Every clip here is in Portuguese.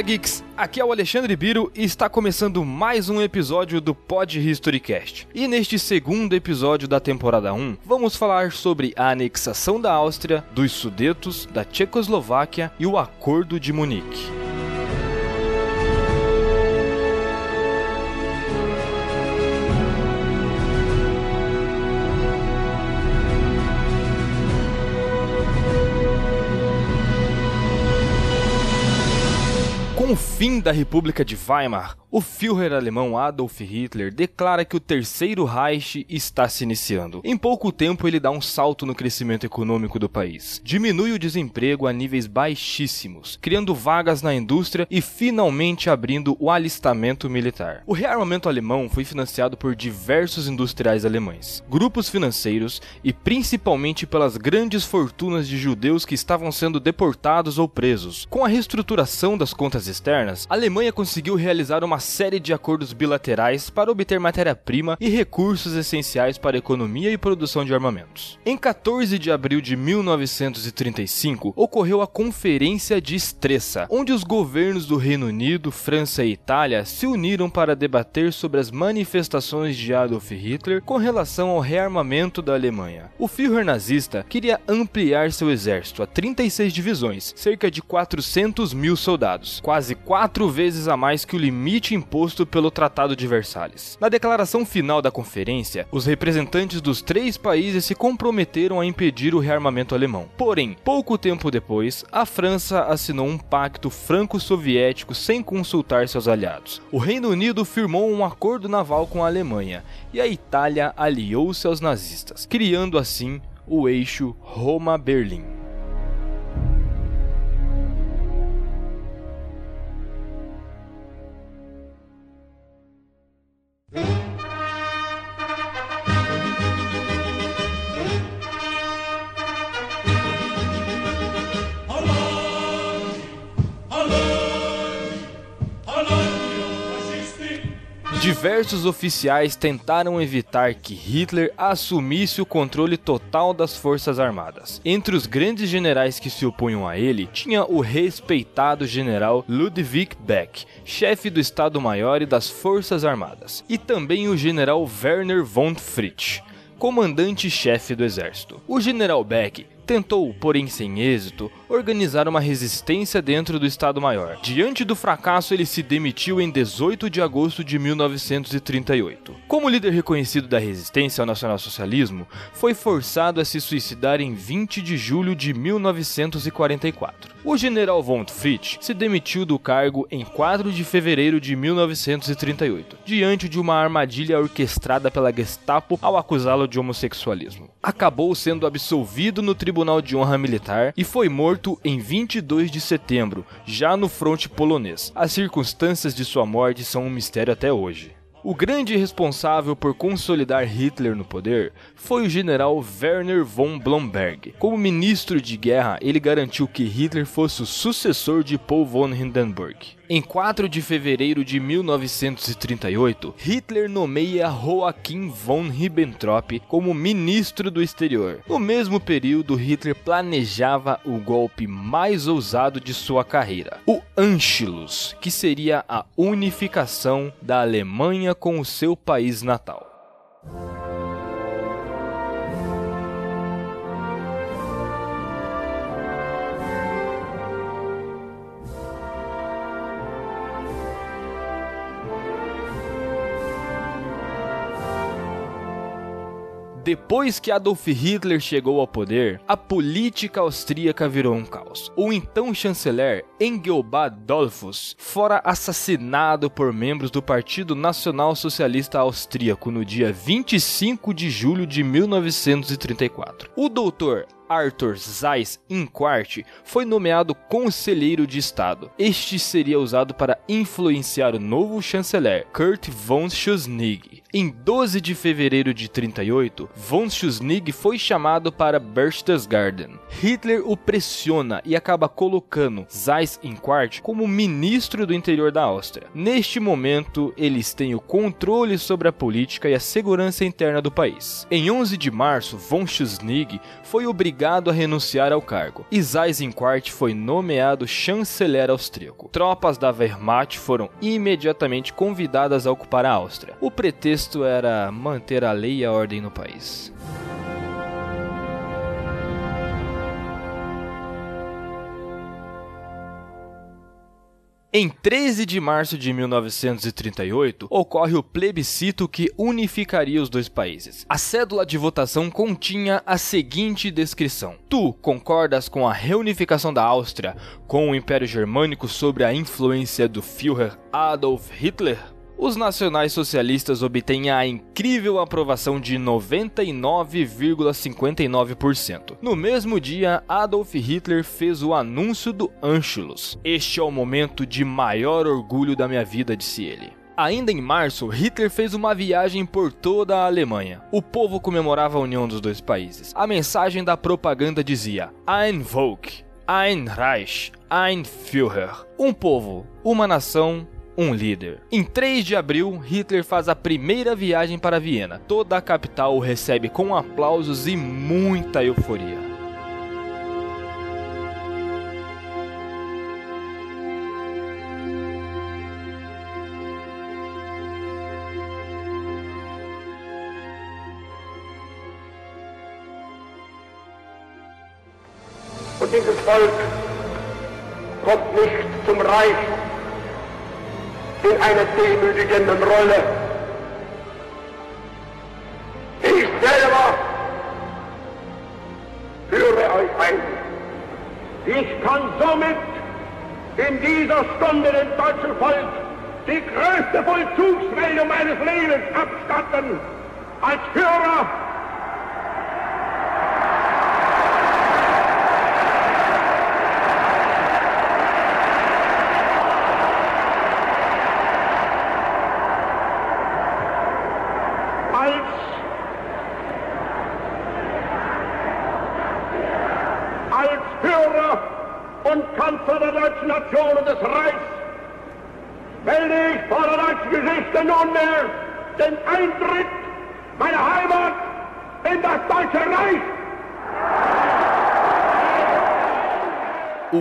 Fala Geeks, aqui é o Alexandre Biro e está começando mais um episódio do Pod Historycast. E neste segundo episódio da temporada 1, vamos falar sobre a anexação da Áustria, dos Sudetos, da Tchecoslováquia e o Acordo de Munique. Fim da República de Weimar, o Führer alemão Adolf Hitler declara que o Terceiro Reich está se iniciando. Em pouco tempo, ele dá um salto no crescimento econômico do país, diminui o desemprego a níveis baixíssimos, criando vagas na indústria e finalmente abrindo o alistamento militar. O rearmamento alemão foi financiado por diversos industriais alemães, grupos financeiros e principalmente pelas grandes fortunas de judeus que estavam sendo deportados ou presos. Com a reestruturação das contas externas, a Alemanha conseguiu realizar uma série de acordos bilaterais para obter matéria-prima e recursos essenciais para a economia e produção de armamentos. Em 14 de abril de 1935, ocorreu a Conferência de Estressa, onde os governos do Reino Unido, França e Itália se uniram para debater sobre as manifestações de Adolf Hitler com relação ao rearmamento da Alemanha. O Führer nazista queria ampliar seu exército a 36 divisões, cerca de 400 mil soldados, quase quatro vezes a mais que o limite imposto pelo Tratado de Versalhes. Na declaração final da conferência, os representantes dos três países se comprometeram a impedir o rearmamento alemão. Porém, pouco tempo depois, a França assinou um pacto franco-soviético sem consultar seus aliados. O Reino Unido firmou um acordo naval com a Alemanha e a Itália aliou-se aos nazistas, criando assim o eixo Roma-Berlim. Diversos oficiais tentaram evitar que Hitler assumisse o controle total das forças armadas. Entre os grandes generais que se opunham a ele, tinha o respeitado general Ludwig Beck, chefe do Estado-Maior e das Forças Armadas, e também o general Werner von Fritsch, comandante-chefe do exército. O general Beck tentou, porém sem êxito, organizar uma resistência dentro do Estado-Maior. Diante do fracasso, ele se demitiu em 18 de agosto de 1938. Como líder reconhecido da resistência ao nacionalsocialismo, foi forçado a se suicidar em 20 de julho de 1944. O general von Fritsch se demitiu do cargo em 4 de fevereiro de 1938, diante de uma armadilha orquestrada pela Gestapo ao acusá-lo de homossexualismo. Acabou sendo absolvido no Tribunal de Honra Militar e foi morto em 22 de setembro, já no fronte polonês. As circunstâncias de sua morte são um mistério até hoje. O grande responsável por consolidar Hitler no poder foi o general Werner von Blomberg. Como ministro de guerra, ele garantiu que Hitler fosse o sucessor de Paul von Hindenburg. Em 4 de fevereiro de 1938, Hitler nomeia Joachim von Ribbentrop como ministro do exterior. No mesmo período, Hitler planejava o golpe mais ousado de sua carreira, o Anschluss, que seria a unificação da Alemanha com o seu país natal. Depois que Adolf Hitler chegou ao poder, a política austríaca virou um caos. O então chanceler Engelbart Dollfuss fora assassinado por membros do Partido Nacional Socialista Austríaco no dia 25 de julho de 1934. O doutor Arthur Zeiss Inquart foi nomeado conselheiro de Estado. Este seria usado para influenciar o novo chanceler, Kurt von Schuschnigg, Em 12 de fevereiro de 38, von Schuschnigg foi chamado para Berchtesgaden. Hitler o pressiona e acaba colocando Seyss-Inquart como ministro do interior da Áustria. Neste momento, eles têm o controle sobre a política e a segurança interna do país. Em 11 de março, von Schuschnigg foi obrigado a renunciar ao cargo e Seyss-Inquart foi nomeado chanceler austríaco. Tropas da Wehrmacht foram imediatamente convidadas a ocupar a Áustria. O pretexto pretexto era manter a lei e a ordem no país. Em 13 de março de 1938, ocorre o plebiscito que unificaria os dois países. A cédula de votação continha a seguinte descrição: Tu concordas com a reunificação da Áustria com o Império Germânico sobre a influência do Führer Adolf Hitler? Os nacionais socialistas obtêm a incrível aprovação de 99,59%. No mesmo dia, Adolf Hitler fez o anúncio do Anschluss. Este é o momento de maior orgulho da minha vida, disse ele. Ainda em março, Hitler fez uma viagem por toda a Alemanha. O povo comemorava a união dos dois países. A mensagem da propaganda dizia: Ein Volk, ein Reich, ein Führer. Um povo, uma nação, um líder. Em 3 de abril, Hitler faz a primeira viagem para Viena. Toda a capital o recebe com aplausos e muita euforia. Dieses Volk kommt nicht zum Reich in einer demütigenden Rolle. Ich selber führe euch ein. Ich kann somit in dieser Stunde dem deutschen Volk die größte Vollzugsmeldung meines Lebens abstatten als Führer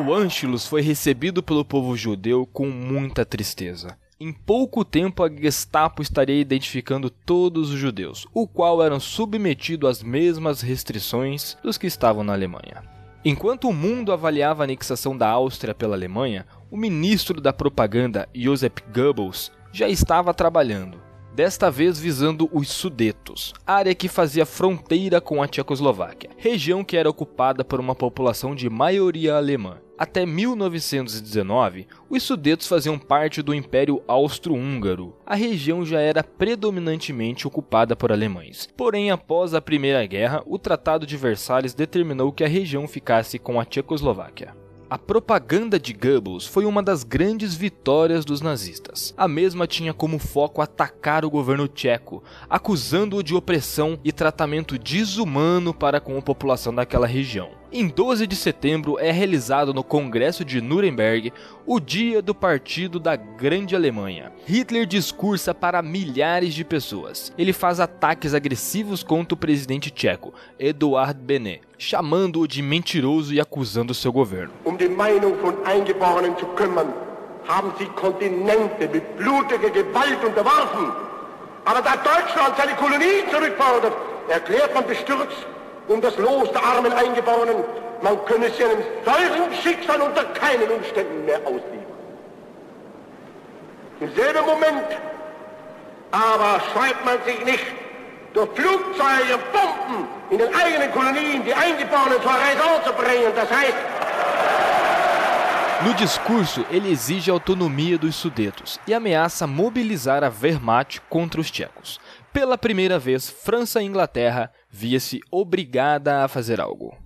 O Anschluss foi recebido pelo povo judeu com muita tristeza. Em pouco tempo, a Gestapo estaria identificando todos os judeus, o qual eram submetidos às mesmas restrições dos que estavam na Alemanha. Enquanto o mundo avaliava a anexação da Áustria pela Alemanha, o ministro da propaganda Joseph Goebbels já estava trabalhando, desta vez visando os Sudetos, área que fazia fronteira com a Tchecoslováquia, região que era ocupada por uma população de maioria alemã. Até 1919, os Sudetos faziam parte do Império Austro-Húngaro. A região já era predominantemente ocupada por alemães. Porém, após a Primeira Guerra, o Tratado de Versalhes determinou que a região ficasse com a Tchecoslováquia. A propaganda de Goebbels foi uma das grandes vitórias dos nazistas. A mesma tinha como foco atacar o governo tcheco, acusando-o de opressão e tratamento desumano para com a população daquela região. Em 12 de setembro é realizado no Congresso de Nuremberg o Dia do Partido da Grande Alemanha. Hitler discursa para milhares de pessoas. Ele faz ataques agressivos contra o presidente tcheco, Eduard Benet, chamando-o de mentiroso e acusando seu governo. Um haben sie Kontinente mit blutiger Gewalt unterworfen. Aber da Deutschland seine Kolonien zurückfordert, erklärt man bestürzt, um das Los der armen Eingeborenen. Man könne sie einem solchen Schicksal unter keinen Umständen mehr ausliefern. Im selben Moment aber schreibt man sich nicht durch Flugzeuge und Bomben in den eigenen Kolonien die Eingeborenen zur Raison zu bringen. Das heißt, No discurso, ele exige a autonomia dos Sudetos e ameaça mobilizar a Wehrmacht contra os tchecos. Pela primeira vez, França e Inglaterra via-se obrigada a fazer algo.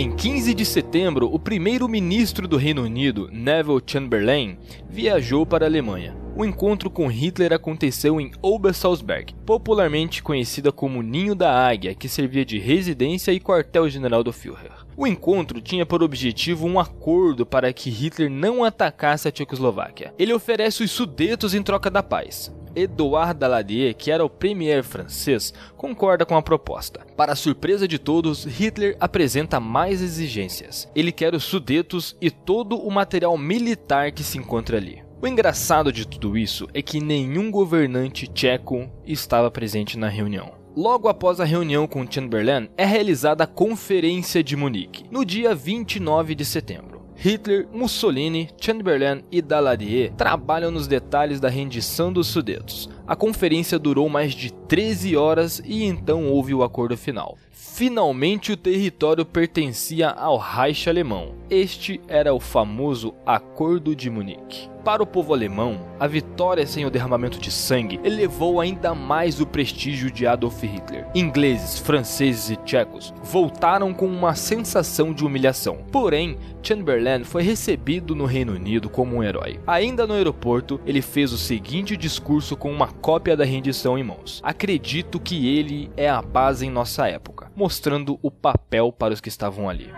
Em 15 de setembro, o primeiro-ministro do Reino Unido, Neville Chamberlain, viajou para a Alemanha. O encontro com Hitler aconteceu em Obersalzberg, popularmente conhecida como Ninho da Águia, que servia de residência e quartel-general do Führer. O encontro tinha por objetivo um acordo para que Hitler não atacasse a Tchecoslováquia. Ele oferece os Sudetos em troca da paz. Edouard Daladier, que era o premier francês, concorda com a proposta. Para surpresa de todos, Hitler apresenta mais exigências. Ele quer os Sudetos e todo o material militar que se encontra ali. O engraçado de tudo isso é que nenhum governante tcheco estava presente na reunião. Logo após a reunião com Chamberlain, é realizada a Conferência de Munique, no dia 29 de setembro. Hitler, Mussolini, Chamberlain e Daladier trabalham nos detalhes da rendição dos Sudetos. A conferência durou mais de 13 horas e então houve o acordo final. Finalmente o território pertencia ao Reich alemão. Este era o famoso Acordo de Munique. Para o povo alemão, a vitória sem o derramamento de sangue elevou ainda mais o prestígio de Adolf Hitler. Ingleses, franceses e tchecos voltaram com uma sensação de humilhação. Porém, Chamberlain foi recebido no Reino Unido como um herói. Ainda no aeroporto, ele fez o seguinte discurso com uma cópia da rendição em mãos. Acredito que ele é a paz em nossa época, mostrando o papel para os que estavam ali.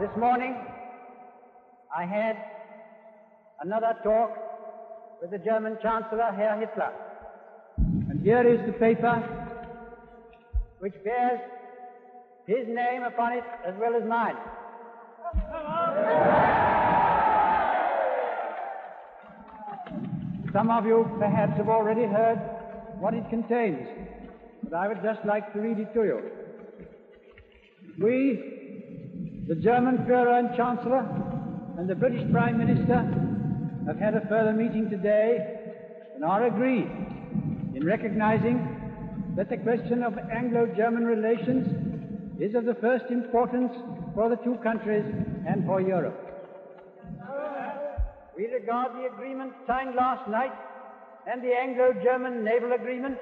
This morning, I had another talk with the German Chancellor, Herr Hitler. And here is the paper which bears his name upon it as well as mine. Some of you perhaps have already heard what it contains, I would just like to read it to you. We, the German Führer and Chancellor, and the British Prime Minister have had a further meeting today and are agreed in recognizing that the question of Anglo-German relations is of the first importance for the two countries and for Europe. We regard the agreement signed last night and the Anglo-German naval agreement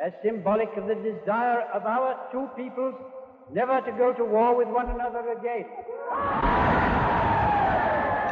as symbolic of the desire of our two peoples never to go to war with one another again.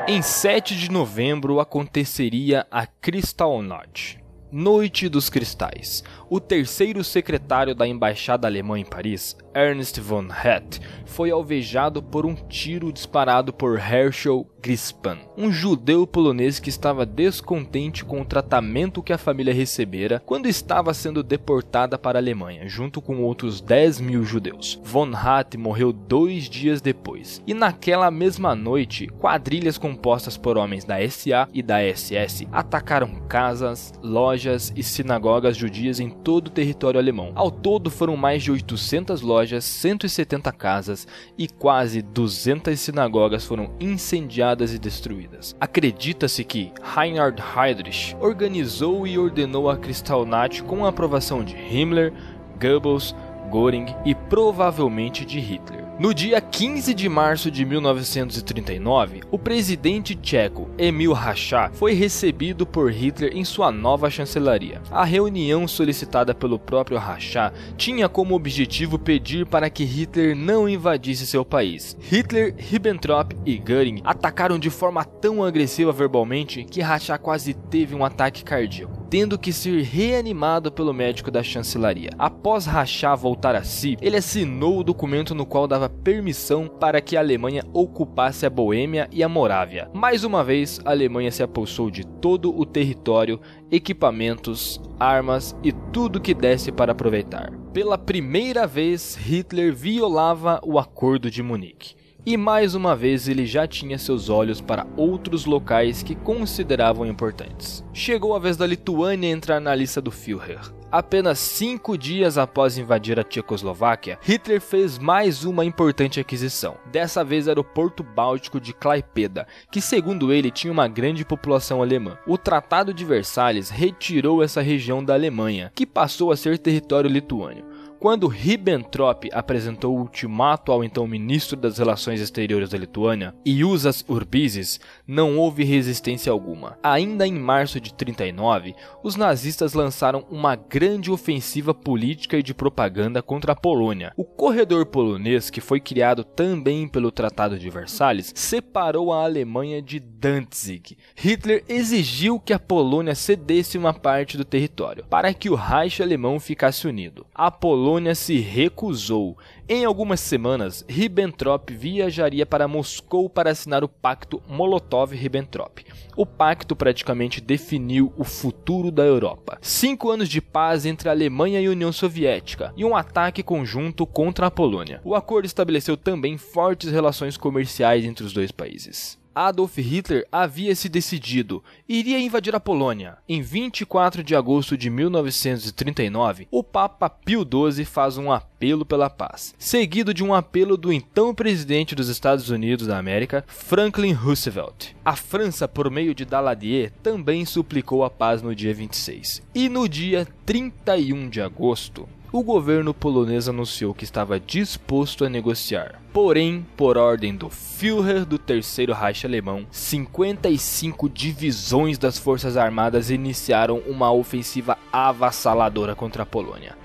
Em 7 de novembro aconteceria a Kristallnacht, Noite dos Cristais. O terceiro secretário da embaixada alemã em Paris, Ernst von Hett, foi alvejado por um tiro disparado por Herschel Grispan, um judeu polonês que estava descontente com o tratamento que a família recebera quando estava sendo deportada para a Alemanha, junto com outros 10 mil judeus. Von Hatt morreu dois dias depois, e naquela mesma noite, quadrilhas compostas por homens da SA e da SS atacaram casas, lojas e sinagogas judias em todo o território alemão. Ao todo foram mais de 800 lojas, 170 casas e quase 200 sinagogas foram incendiadas e destruídas. Acredita-se que Reinhard Heydrich organizou e ordenou a Kristallnacht com a aprovação de Himmler, Goebbels, Göring e provavelmente de Hitler. No dia 15 de março de 1939, o presidente tcheco Emil Rachá foi recebido por Hitler em sua nova chancelaria. A reunião solicitada pelo próprio Rachá tinha como objetivo pedir para que Hitler não invadisse seu país. Hitler, Ribbentrop e Göring atacaram de forma tão agressiva verbalmente que Rachá quase teve um ataque cardíaco, tendo que ser reanimado pelo médico da chancelaria. Após Rachá voltar a si, ele assinou o documento no qual dava permissão para que a Alemanha ocupasse a Boêmia e a Morávia. Mais uma vez, a Alemanha se apossou de todo o território, equipamentos, armas e tudo que desse para aproveitar. Pela primeira vez, Hitler violava o Acordo de Munique. E mais uma vez ele já tinha seus olhos para outros locais que consideravam importantes. Chegou a vez da Lituânia entrar na lista do Führer. Apenas cinco dias após invadir a Tchecoslováquia, Hitler fez mais uma importante aquisição. Dessa vez era o porto báltico de Klaipeda, que segundo ele tinha uma grande população alemã. O Tratado de Versalhes retirou essa região da Alemanha, que passou a ser território lituânico. Quando Ribbentrop apresentou o ultimato ao então ministro das Relações Exteriores da Lituânia, Iusas Urbizes, não houve resistência alguma. Ainda em março de 39, os nazistas lançaram uma grande ofensiva política e de propaganda contra a Polônia. O corredor polonês, que foi criado também pelo Tratado de Versalhes, separou a Alemanha de Danzig. Hitler exigiu que a Polônia cedesse uma parte do território para que o Reich alemão ficasse unido. A Polônia se recusou. Em algumas semanas, Ribbentrop viajaria para Moscou para assinar o pacto Molotov-Ribbentrop. O pacto praticamente definiu o futuro da Europa. Cinco anos de paz entre a Alemanha e a União Soviética e um ataque conjunto contra a Polônia. O acordo estabeleceu também fortes relações comerciais entre os dois países. Adolf Hitler havia se decidido, iria invadir a Polônia. Em 24 de agosto de 1939, o Papa Pio XII faz um apelo pela paz, seguido de um apelo do então presidente dos Estados Unidos da América, Franklin Roosevelt. A França, por meio de Daladier, também suplicou a paz no dia 26. E no dia 31 de agosto, o governo polonês anunciou que estava disposto a negociar. Porém, por ordem do Führer do Terceiro Reich Alemão, 55 divisões das Forças Armadas iniciaram uma ofensiva avassaladora contra a Polônia.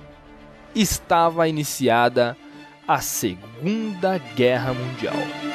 Estava iniciada a Segunda Guerra Mundial.